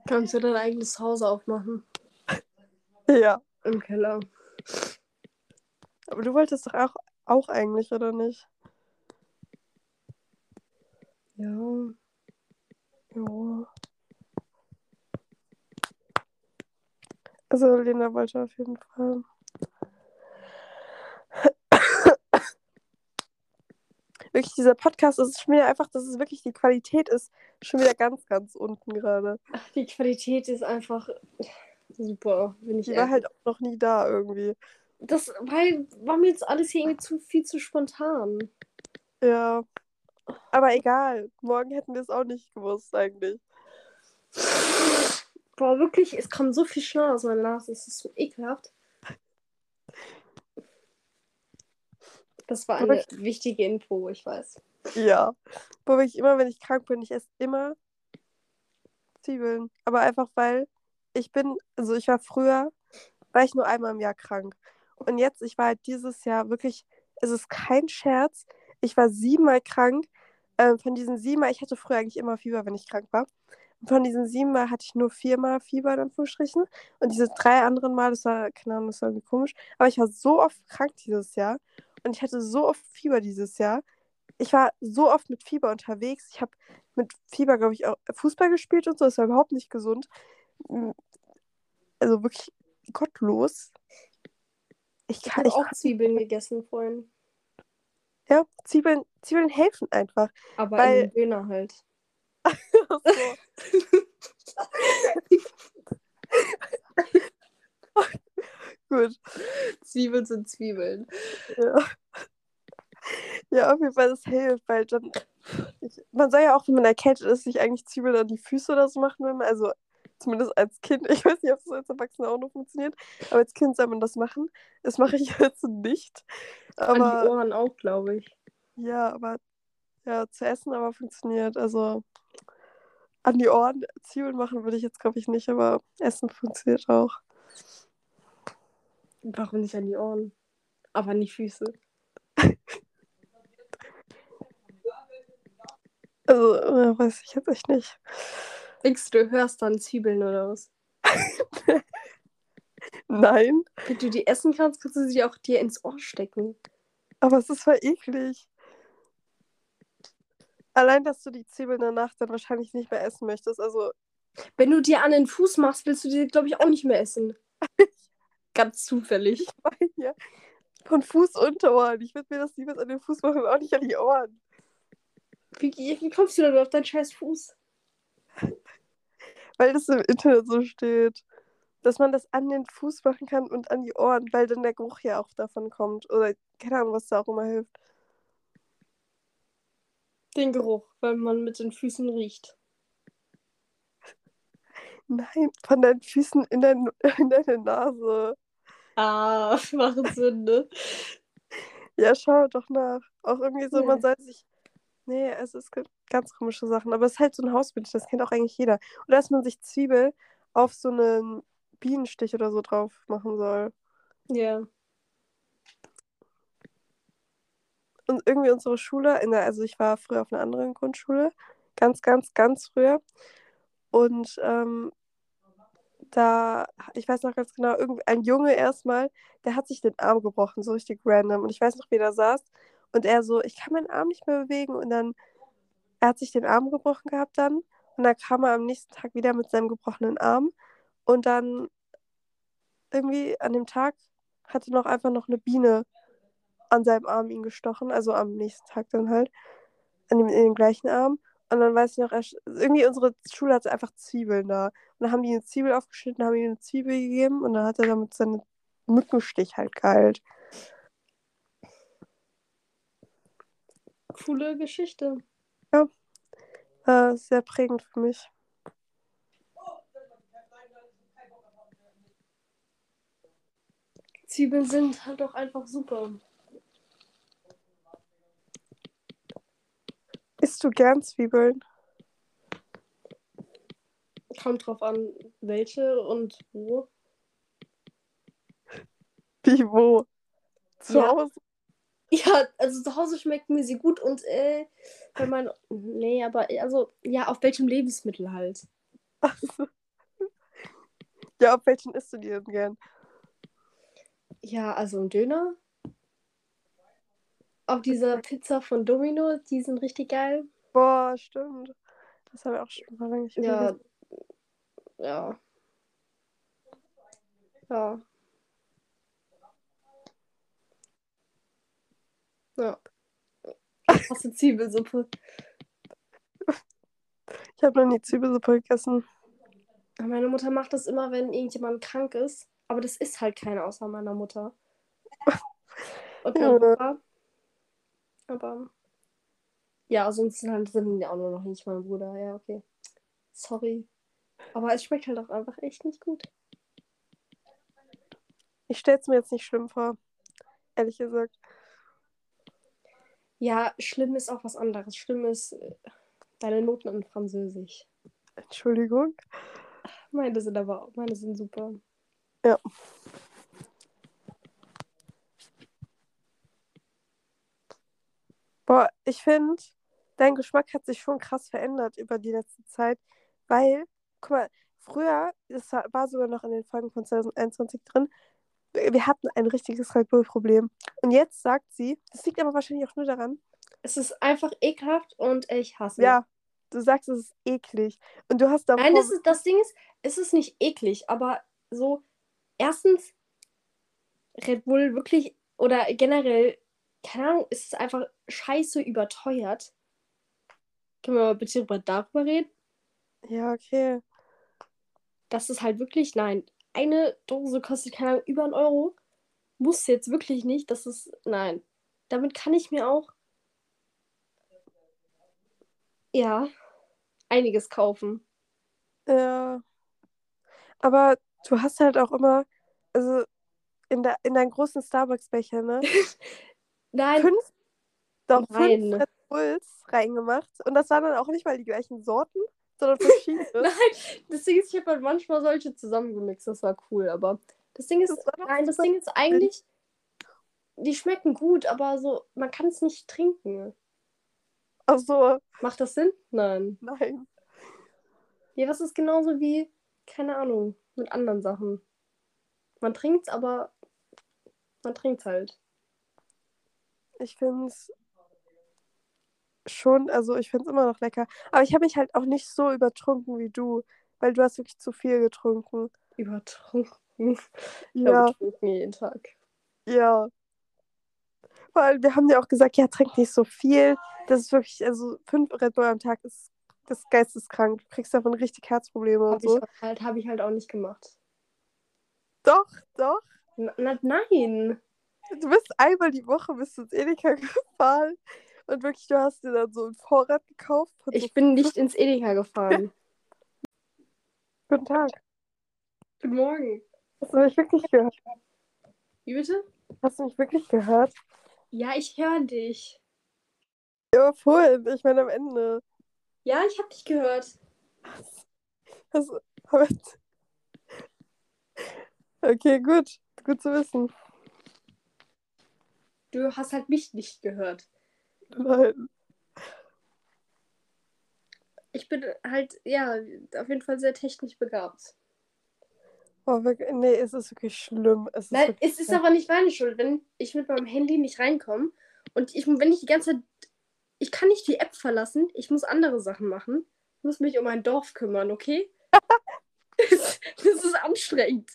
Kannst du dein eigenes Haus aufmachen. Ja, Im Keller. aber du wolltest doch auch, auch eigentlich, oder nicht? Ja. Ja. Also Lena wollte auf jeden Fall. Wirklich, dieser Podcast ist schon wieder einfach, dass es wirklich die Qualität ist, schon wieder ganz, ganz unten gerade. Ach, die Qualität ist einfach super, bin ich Die war halt auch noch nie da irgendwie. Das weil, war mir jetzt alles hier irgendwie zu viel zu spontan. Ja. Aber egal, morgen hätten wir es auch nicht gewusst eigentlich. Boah, wirklich, es kam so viel Schnee aus meiner Nase. Es ist so ekelhaft. Das war eine wichtige Info, ich weiß. Ja. Wo wirklich immer, wenn ich krank bin, ich esse immer Zwiebeln. Aber einfach weil ich bin, also ich war früher, war ich nur einmal im Jahr krank. Und jetzt, ich war halt dieses Jahr wirklich, es ist kein Scherz, ich war siebenmal krank. Ähm, von diesen siebenmal, ich hatte früher eigentlich immer Fieber, wenn ich krank war. Und von diesen siebenmal hatte ich nur viermal Fieber, in Anführungsstrichen. Und diese drei anderen Mal, das war, keine Ahnung, das war irgendwie komisch. Aber ich war so oft krank dieses Jahr. Und ich hatte so oft Fieber dieses Jahr. Ich war so oft mit Fieber unterwegs. Ich habe mit Fieber, glaube ich, auch Fußball gespielt und so. Das war überhaupt nicht gesund. Also wirklich gottlos. Ich Ich kann, habe auch Zwiebeln gegessen vorhin. Ja, Zwiebeln, Zwiebeln helfen einfach. Aber Weil- in Döner halt. Gut. Zwiebeln sind Zwiebeln. Ja. ja, auf jeden Fall, das hilft, weil dann. Ich, man soll ja auch, wenn man erkältet ist, sich eigentlich Zwiebeln an die Füße oder so machen, wenn man, also zumindest als Kind, ich weiß nicht, ob es als Erwachsener auch noch funktioniert, aber als Kind soll man das machen. Das mache ich jetzt nicht. An die Aber Ohren auch, glaube ich. ja, aber ja, zu essen aber funktioniert. Also an die Ohren Zwiebeln machen würde ich jetzt, glaube ich, nicht, aber Essen funktioniert auch. Warum nicht an die Ohren? Aber an die Füße. Also, äh, weiß ich jetzt echt nicht. Denkst du, du hörst dann Zwiebeln oder was? Nein, Wenn du die essen kannst, kannst du sie auch dir ins Ohr stecken. aber es ist voll eklig. Allein, dass du die Zwiebeln danach dann wahrscheinlich nicht mehr essen möchtest. Also, Wenn du dir an den Fuß machst, willst du die, glaube ich, auch nicht mehr essen. Ganz zufällig. ja, von Fuß unter Ohren. Ich würde mir das niemals an den Fuß machen, auch nicht an die Ohren. Wie, wie kommst du denn auf deinen scheiß Fuß? Weil das im Internet so steht. Dass man das an den Fuß machen kann und an die Ohren, weil dann der Geruch ja auch davon kommt. Oder keine Ahnung, was da auch immer hilft. Den Geruch, weil man mit den Füßen riecht. Nein, von deinen Füßen in, dein, in deine Nase. Ah, machen Sinn, ne? Ja, schau doch nach. Auch irgendwie so, man Nee. soll sich. Nee, es ist ge- ganz komische Sachen. Aber es ist halt so ein Hausbild, das kennt auch eigentlich jeder. Oder dass man sich Zwiebel auf so einen Bienenstich oder so drauf machen soll. Ja. Und irgendwie unsere Schule, in der, also ich war früher auf einer anderen Grundschule, ganz, ganz, ganz früher. Und ähm, da, ich weiß noch ganz genau, irgend, ein Junge erstmal, der hat sich den Arm gebrochen, so richtig random. Und ich weiß noch, wie der saß. Und er so, ich kann meinen Arm nicht mehr bewegen. Und dann, er hat sich den Arm gebrochen gehabt dann. Und dann kam er am nächsten Tag wieder mit seinem gebrochenen Arm. Und dann irgendwie an dem Tag hatte noch einfach noch eine Biene an seinem Arm ihn gestochen. Also am nächsten Tag dann halt. An dem, in den gleichen Arm. Und dann weiß ich noch, irgendwie unsere Schule hatte einfach Zwiebeln da. Und dann haben die eine Zwiebel aufgeschnitten, haben ihm eine Zwiebel gegeben und dann hat er damit seinen Mückenstich halt geheilt. Coole Geschichte. Äh, sehr prägend für mich. Zwiebeln sind halt auch einfach super. Isst du gern Zwiebeln? Kommt drauf an, welche und wo. Wie wo? Zu Ja. Hause? Ja, also zu Hause schmeckt mir sie gut und äh, wenn man. Nee, aber also, ja, auf welchem Lebensmittel halt. Ja, auf welchen isst du die denn gern? Ja, also ein Döner. Auf dieser Pizza von Domino, die sind richtig geil. Boah, stimmt. Das habe ich auch schon mal lange nicht Ja. Ja. Ja. Ja. Ich hasse Zwiebelsuppe. Ich habe noch nie Zwiebelsuppe gegessen. Meine Mutter macht das immer, wenn irgendjemand krank ist. Aber das ist halt keiner außer meiner Mutter. Und mein Ja. Papa. Aber. Ja, sonst sind halt sind ja auch nur noch nicht mein Bruder. Ja, okay. Sorry. Aber es schmeckt halt auch einfach echt nicht gut. Ich stelle es mir jetzt nicht schlimm vor. Ehrlich gesagt. Ja, schlimm ist auch was anderes. Schlimm ist äh, deine Noten in Französisch. Entschuldigung. Meine sind aber meine sind super. Ja. Boah, ich finde, dein Geschmack hat sich schon krass verändert über die letzte Zeit, weil, guck mal, früher, das war war sogar noch in den Folgen von 2021 drin, wir hatten ein richtiges Red Bull-Problem. Und jetzt sagt sie, das liegt aber wahrscheinlich auch nur daran, Es ist einfach ekelhaft und ich hasse ja, du sagst, es ist eklig. Und du hast davor, Nein, das, ist, das Ding ist, es ist nicht eklig, aber so, erstens, Red Bull wirklich, oder generell, keine Ahnung, ist es einfach scheiße überteuert. Können wir mal bitte über darüber reden? ja, okay. Das ist halt wirklich, nein, eine Dose kostet, keine Ahnung, über einen Euro. Muss jetzt wirklich nicht, das ist, nein. Damit kann ich mir auch, ja, einiges kaufen. Ja. Aber du hast halt auch immer, also in, der, in deinen großen Starbucks-Becher, ne? Nein, Fünf, doch Nein. fünf Red Bulls reingemacht. Und das waren dann auch nicht mal die gleichen Sorten, sondern verschiedene. Nein, das Ding ist, ich habe halt manchmal solche zusammengemixt, das war cool, aber das Ding ist, Das nein, das Ding ist eigentlich, die schmecken gut, aber so, man kann es nicht trinken. Ach so, Macht das Sinn? Nein. nein. Ja, das ist genauso wie, keine Ahnung, mit anderen Sachen. Man trinkt's, aber man trinkt's halt. Ich finde es schon, also ich finde es immer noch lecker. Aber ich habe mich halt auch nicht so übertrunken wie du, weil du hast wirklich zu viel getrunken. Übertrunken. Ich Ja, habe getrunken jeden Tag. ja. Weil wir haben ja auch gesagt, ja, trink nicht so viel. Das ist wirklich, also fünf Red Bull am Tag ist das ist geisteskrank. Du kriegst davon richtig Herzprobleme und Habe so. ich halt, hab ich halt auch nicht gemacht. Doch, doch. Na, nein. Du bist einmal die Woche bist du ins Edeka gefahren und wirklich, du hast dir dann so ein Vorrat gekauft. Ich bin nicht ins Edeka gefahren. Guten Tag. Guten Morgen. Hast du mich wirklich gehört? Wie bitte? Hast du mich wirklich gehört? Ja, ich höre dich. Ja, vorhin. Ich meine am Ende. Ja, ich habe dich gehört. Also, aber Okay, gut. Gut zu wissen. Du hast halt mich nicht gehört. Nein. Ich bin halt, ja, auf jeden Fall sehr technisch begabt. Oh, wirklich, nee, es ist wirklich schlimm. Es ist, Nein, es ist schlimm. aber nicht meine Schuld, wenn ich mit meinem Handy nicht reinkomme und ich, wenn ich die ganze Zeit, ich kann nicht die App verlassen, ich muss andere Sachen machen. Ich muss mich um mein Dorf kümmern, okay? das, das ist anstrengend.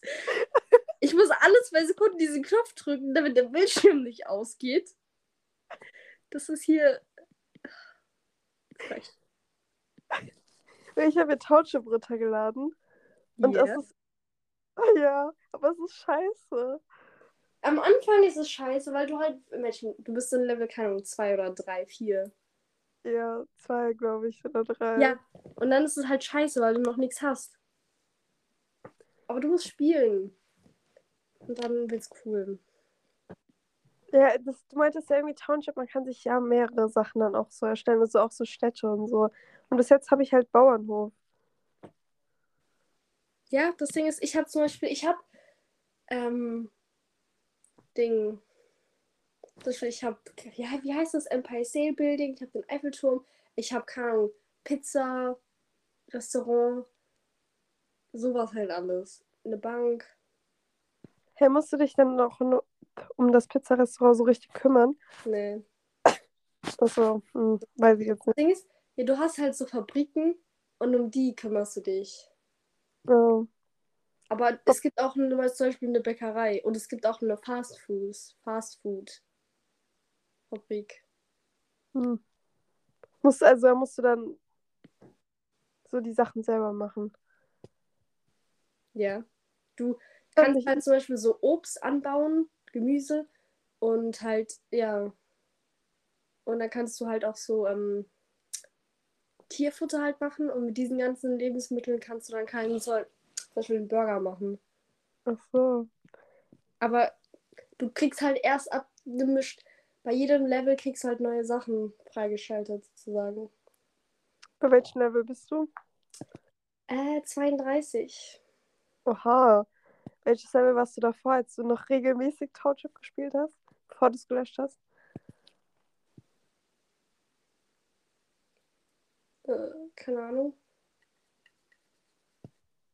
Ich muss alle zwei Sekunden diesen Knopf drücken, damit der Bildschirm nicht ausgeht. Das ist hier. Ich habe mir Township runtergeladen. Und Yeah. das ist. Ah ja, aber es ist scheiße. Am Anfang ist es scheiße, weil du halt, Menschen, du bist in Level, keine Ahnung, 2 oder 3, 4. Ja, zwei, glaube ich, oder drei. Ja, und dann ist es halt scheiße, weil du noch nichts hast. Aber du musst spielen. Und dann wird's cool. Ja, das, du meintest ja irgendwie Township, man kann sich ja mehrere Sachen dann auch so erstellen, also auch so Städte und so. Und bis jetzt habe ich halt Bauernhof. Ja, das Ding ist, ich habe zum Beispiel, ich habe, ähm, Ding, zum Beispiel, ich habe, ja, wie heißt das, Empire State Building, ich habe den Eiffelturm, ich habe, keine Ahnung, Pizza, Restaurant, sowas halt alles. Eine Bank. Hey, musst du dich dann noch um das Pizzarestaurant so richtig kümmern? Nee. Achso, hm, weiß ich jetzt Das Ding ist, ja, du hast halt so Fabriken und um die kümmerst du dich. nicht. Ja. Aber es gibt auch eine, zum Beispiel eine Bäckerei und es gibt auch eine Fast Food, Fast Food Fabrik. Hm. Musst, also da musst du dann so die Sachen selber machen. Ja. Du kannst halt zum Beispiel so Obst anbauen, Gemüse und halt, ja. Und dann kannst du halt auch so ähm, Tierfutter halt machen und mit diesen ganzen Lebensmitteln kannst du dann keinen so, zum Beispiel einen Burger machen. Ach so. Aber du kriegst halt erst abgemischt, bei jedem Level kriegst du halt neue Sachen freigeschaltet, sozusagen. Bei welchem Level bist du? Äh, 32. Oha. Welches Level warst du davor, als du noch regelmäßig Township gespielt hast? Bevor du es gelöscht hast? Äh, keine Ahnung.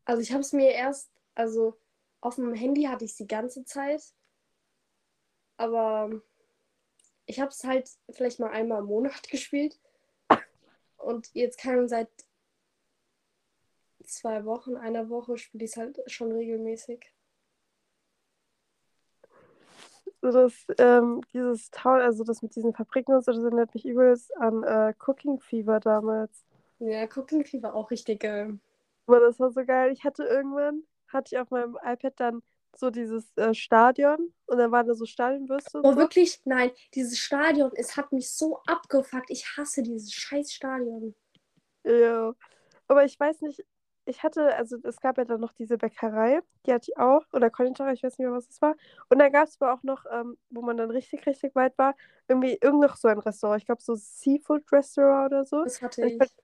Also ich habe es mir erst, also auf dem Handy hatte ich die ganze Zeit. Aber ich habe es halt vielleicht mal einmal im Monat gespielt. Und jetzt kann seit zwei Wochen, einer Woche spiele ich es halt schon regelmäßig. So das, ähm, dieses Town, also das mit diesen Fabriken und so, das erinnert mich übelst an äh, Cooking Fever damals. Ja, Cooking war auch richtig geil. Aber das war so geil. Ich hatte irgendwann, hatte ich auf meinem iPad dann so dieses äh, Stadion und dann waren da so Stadionbürste Oh, so. wirklich? Nein, dieses Stadion, es hat mich so abgefuckt. Ich hasse dieses scheiß Stadion. Ja. Aber ich weiß nicht, ich hatte, also es gab ja dann noch diese Bäckerei, die hatte ich auch, oder Konditorei, ich weiß nicht mehr, was es war. Und dann gab es aber auch noch, ähm, wo man dann richtig, richtig weit war, irgendwie irgend noch so ein Restaurant. Ich glaube, so Seafood Restaurant oder so. Das hatte Ich ich.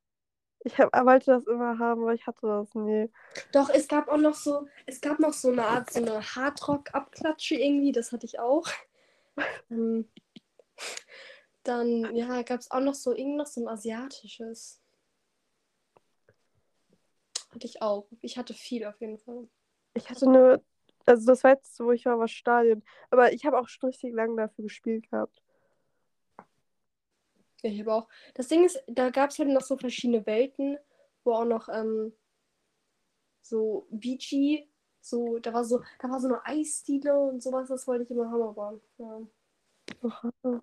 hab, wollte das immer haben, aber ich hatte das nie. Doch, es gab auch noch so, es gab noch so eine Art, so eine Hardrock-Abklatsche irgendwie, das hatte ich auch. Ähm, Dann, ja, gab es auch noch so, irgend noch so ein asiatisches. Hatte ich auch. Ich hatte viel auf jeden Fall. Ich hatte nur, also das letzte, wo ich war, war Stadion. Aber ich habe auch schon richtig lange dafür gespielt gehabt. Ja, ich habe auch. Das Ding ist, da gab es halt noch so verschiedene Welten, wo auch noch ähm, so Beachy, so, da war so, da war so eine Eisdiele und sowas, das wollte ich immer haben, aber ja. Oha.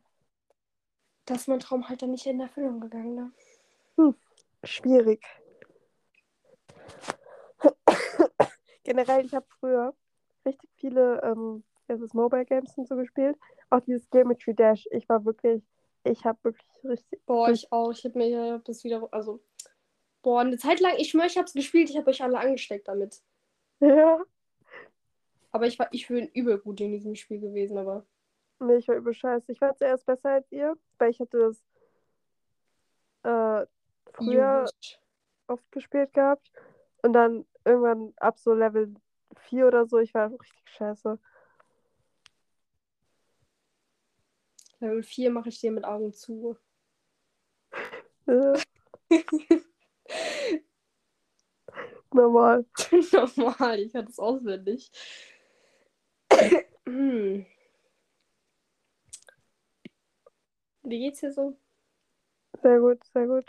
Da ist mein Traum halt dann nicht in Erfüllung gegangen, ne? Schwierig. Generell, ich habe früher richtig viele ähm, es, Mobile Games und so gespielt. Auch dieses Geometry Dash. Ich war wirklich, ich habe wirklich richtig. Boah, ich auch. Ich habe mir das wieder, also, boah, eine Zeit lang, ich schwöre, ich habe es gespielt, ich habe euch alle angesteckt damit. Ja. Aber ich war, ich bin übel gut in diesem Spiel gewesen, aber. Nee, ich war übel scheiße. Ich war zuerst besser als ihr, weil ich hatte das äh, früher Juhu. oft gespielt gehabt. Und dann irgendwann ab so Level 4 oder so. Ich war richtig scheiße. Level 4 mache ich dir mit Augen zu. Normal. Normal, ich hatte es auswendig. Wie geht's dir so? Sehr gut, sehr gut.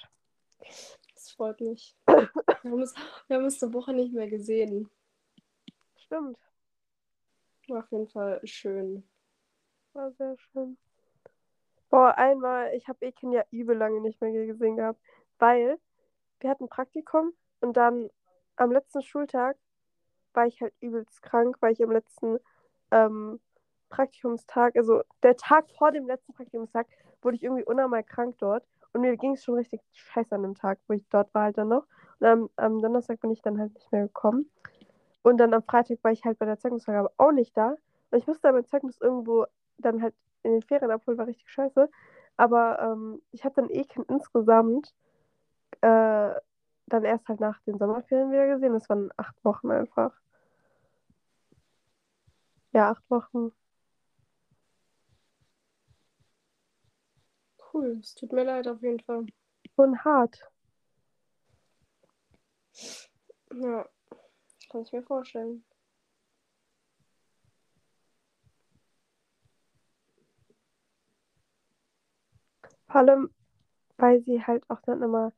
Das freut mich. Wir haben uns, wir haben uns eine Woche nicht mehr gesehen. Stimmt. War auf jeden Fall schön. War sehr schön. Boah, einmal, ich habe Eken ja übel lange nicht mehr gesehen gehabt, weil wir hatten Praktikum und dann am letzten Schultag war ich halt übelst krank, weil ich am letzten ähm, Praktikumstag, also der Tag vor dem letzten Praktikumstag, wurde ich irgendwie unnormal krank dort. Und mir ging es schon richtig scheiße an dem Tag, wo ich dort war halt dann noch. Und am, am Donnerstag bin ich dann halt nicht mehr gekommen. Und dann am Freitag war ich halt bei der Zeugnisvergabe auch nicht da. Und ich musste mein Zeugnis irgendwo dann halt in den Ferien abholen, war richtig scheiße. Aber ähm, ich habe dann eh insgesamt äh, dann erst halt nach den Sommerferien wieder gesehen. Das waren acht Wochen einfach. Ja, acht Wochen. Cool, es tut mir leid auf jeden Fall. Schon hart. Ja, kann ich mir vorstellen. Vor allem, weil sie halt auch dann immer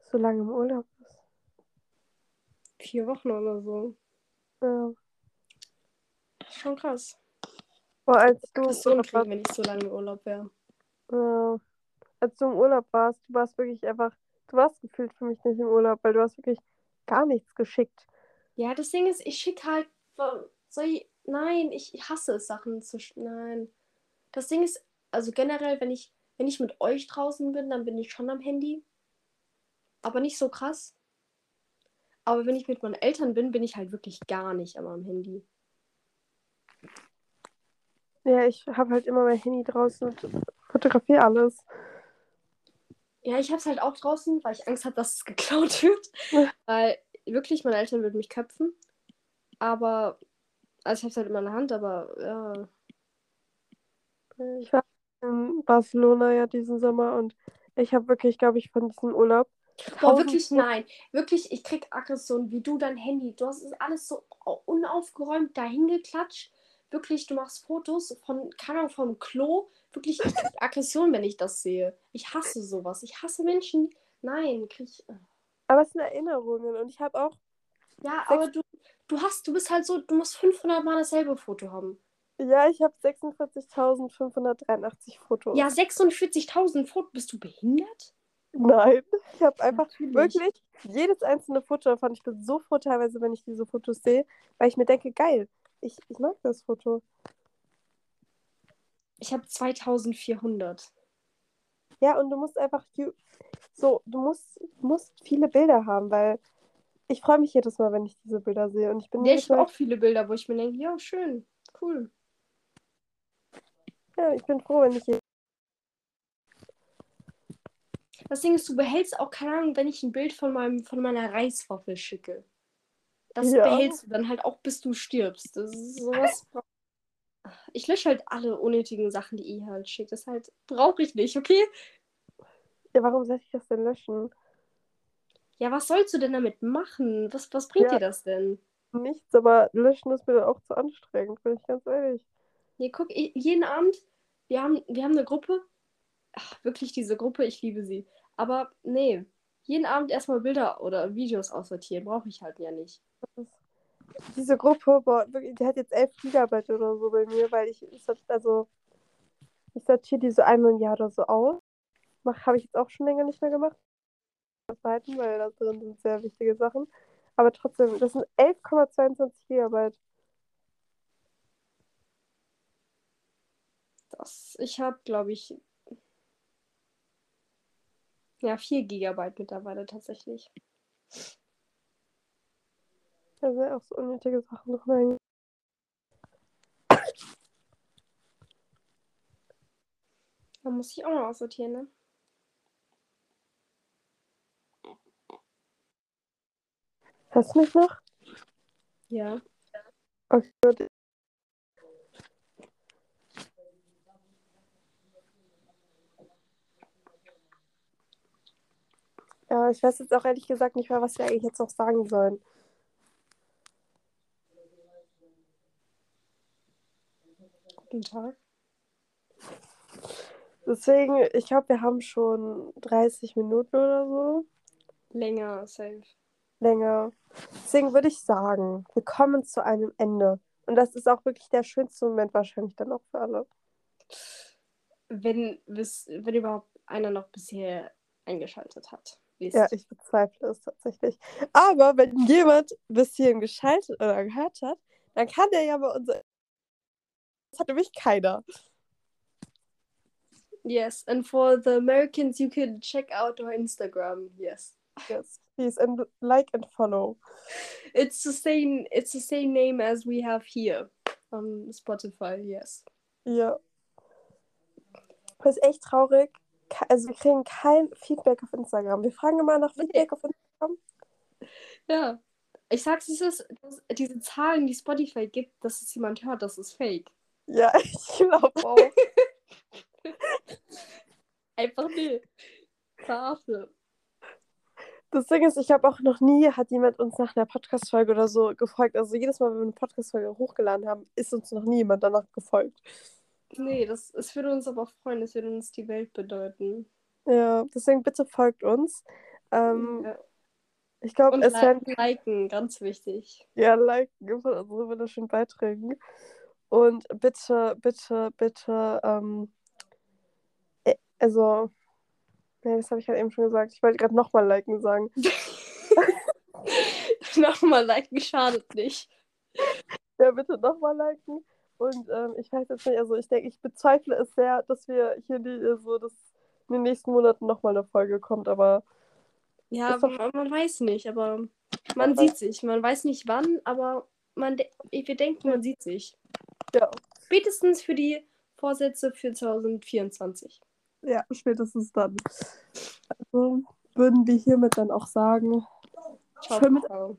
so lange im Urlaub ist. Vier Wochen oder so. Ja. Schon krass. Boah, als du, im so kriegen, wenn ich so lange im Urlaub wäre. Ja. Als du im Urlaub warst, du warst wirklich einfach, du warst gefühlt für mich nicht im Urlaub, weil du hast wirklich gar nichts geschickt. Ja, das Ding ist, ich schicke halt. Soll ich, nein, ich hasse es, Sachen zu. Nein. Das Ding ist, also generell, wenn ich, wenn ich mit euch draußen bin, dann bin ich schon am Handy. Aber nicht so krass. Aber wenn ich mit meinen Eltern bin, bin ich halt wirklich gar nicht immer am Handy. Ja, ich habe halt immer mein Handy draußen und fotografiere alles. Ja, ich hab's halt auch draußen, weil ich Angst habe, dass es geklaut wird. Weil wirklich, meine Eltern würden mich köpfen. Aber, also ich hab's halt immer in der Hand, aber ja. Ich war in Barcelona ja diesen Sommer und ich habe wirklich, glaube ich, von diesem Urlaub. Boah, wirklich nein. Wirklich, ich krieg Aggression, wie du dein Handy. Du hast es alles so unaufgeräumt dahin geklatscht. Wirklich, du machst Fotos von, keine Ahnung, vom Klo. Wirklich, ich krieg Aggression, wenn ich das sehe. Ich hasse sowas. Ich hasse Menschen. Nein, krieg ich. Aber es sind Erinnerungen und ich habe auch. Ja, aber du, du hast, du bist halt so, du musst 500 Mal dasselbe Foto haben. Ja, ich habe 46.583 Fotos. Ja, 46.000 Fotos. Bist du behindert? Nein, ich habe einfach Natürlich. wirklich jedes einzelne Foto davon. Ich bin so froh teilweise, wenn ich diese Fotos sehe, weil ich mir denke, geil, ich, ich mag das Foto. Ich habe 2400. Ja, und du musst einfach so, du musst, musst viele Bilder haben, weil ich freue mich jedes Mal, wenn ich diese Bilder sehe. Und ich bin Ja, ich habe auch viele Bilder, wo ich mir denke, ja, schön, cool. ja, ich bin froh, wenn ich je- Das Ding ist, du behältst auch, keine Ahnung, wenn ich ein Bild von, meinem, von meiner Reiswaffel schicke. Das Ja. behältst du dann halt auch, bis du stirbst. Das ist sowas. Ich lösche halt alle unnötigen Sachen, die ihr halt schickt. Das halt brauche ich nicht, okay? Ja, warum soll ich das denn löschen? Ja, was sollst du denn damit machen? Was, was bringt Ja. dir das denn? Nichts, aber löschen ist mir dann auch zu anstrengend, bin ich ganz ehrlich. Nee, guck, jeden Abend, wir haben, wir haben eine Gruppe. Ach, wirklich diese Gruppe, ich liebe sie. Aber nee, jeden Abend erstmal Bilder oder Videos aussortieren, brauche ich halt ja nicht. Diese Gruppe, die hat jetzt 11 Gigabyte oder so bei mir, weil ich, ich also, ich sortiere die so einmal im Jahr oder so aus. Habe ich jetzt auch schon länger nicht mehr gemacht. Behalten, weil da drin sind sehr wichtige Sachen. Aber trotzdem, das sind 11,22 Gigabyte. Das, ich habe, glaube ich, ja, 4 Gigabyte mittlerweile tatsächlich. Da sind auch so unnötige Sachen drin. Da muss ich auch noch aussortieren, ne? Hörst du mich noch? Ja. Okay, gut. Ja, ich weiß jetzt auch ehrlich gesagt nicht mehr, was wir eigentlich jetzt noch sagen sollen. Guten Tag. Deswegen, ich glaube, wir haben schon 30 Minuten oder so. Länger, safe. Länger. Deswegen würde ich sagen, wir kommen zu einem Ende. Und das ist auch wirklich der schönste Moment wahrscheinlich dann auch für alle. Wenn, bis, wenn überhaupt einer noch bisher eingeschaltet hat. Ist. Ja, ich bezweifle es tatsächlich. Aber wenn jemand bis hierhin geschaltet oder gehört hat, dann kann der ja bei uns. Das hat nämlich keiner. Yes, and for the Americans, you can check out our Instagram. Yes. Yes, please and like and follow. It's the same. It's the same name as we have here on Spotify. Yes. Ja. Das ist echt traurig. Also wir kriegen kein Feedback auf Instagram. Wir fragen immer nach Feedback auf Instagram. Ja. Ich sag's, es ist, dass diese Zahlen, die Spotify gibt, dass es jemand hört, das ist fake. Ja, ich glaube auch. Einfach nee. Verarsche. Das Ding ist, ich habe auch noch nie, hat jemand uns nach einer Podcast-Folge oder so gefolgt. Also jedes Mal, wenn wir eine Podcast-Folge hochgeladen haben, ist uns noch nie jemand danach gefolgt. Nee, das, es würde uns aber freuen, es würde uns die Welt bedeuten. Ja, deswegen bitte folgt uns. Ähm, Ja. Ich glaube, es werden li liken, ganz wichtig. ja liken von unseren wunderschönen Beiträgen. Und bitte, bitte, bitte, ähm, äh, also, nee, das habe ich gerade eben schon gesagt. Ich wollte gerade nochmal liken sagen. Nochmal liken schadet nicht. Ja, bitte nochmal liken. Und ähm, ich weiß jetzt nicht, also ich denke, ich bezweifle es sehr, dass wir hier die, so, dass in den nächsten Monaten nochmal eine Folge kommt, aber Ja, doch- man, man weiß nicht, aber Man weiß- sieht sich. Man weiß nicht wann, aber man wir denken, man sieht sich. ja, Spätestens für die Vorsätze für 2024. ja, spätestens dann. Also würden wir hiermit dann auch sagen, Ciao, ciao.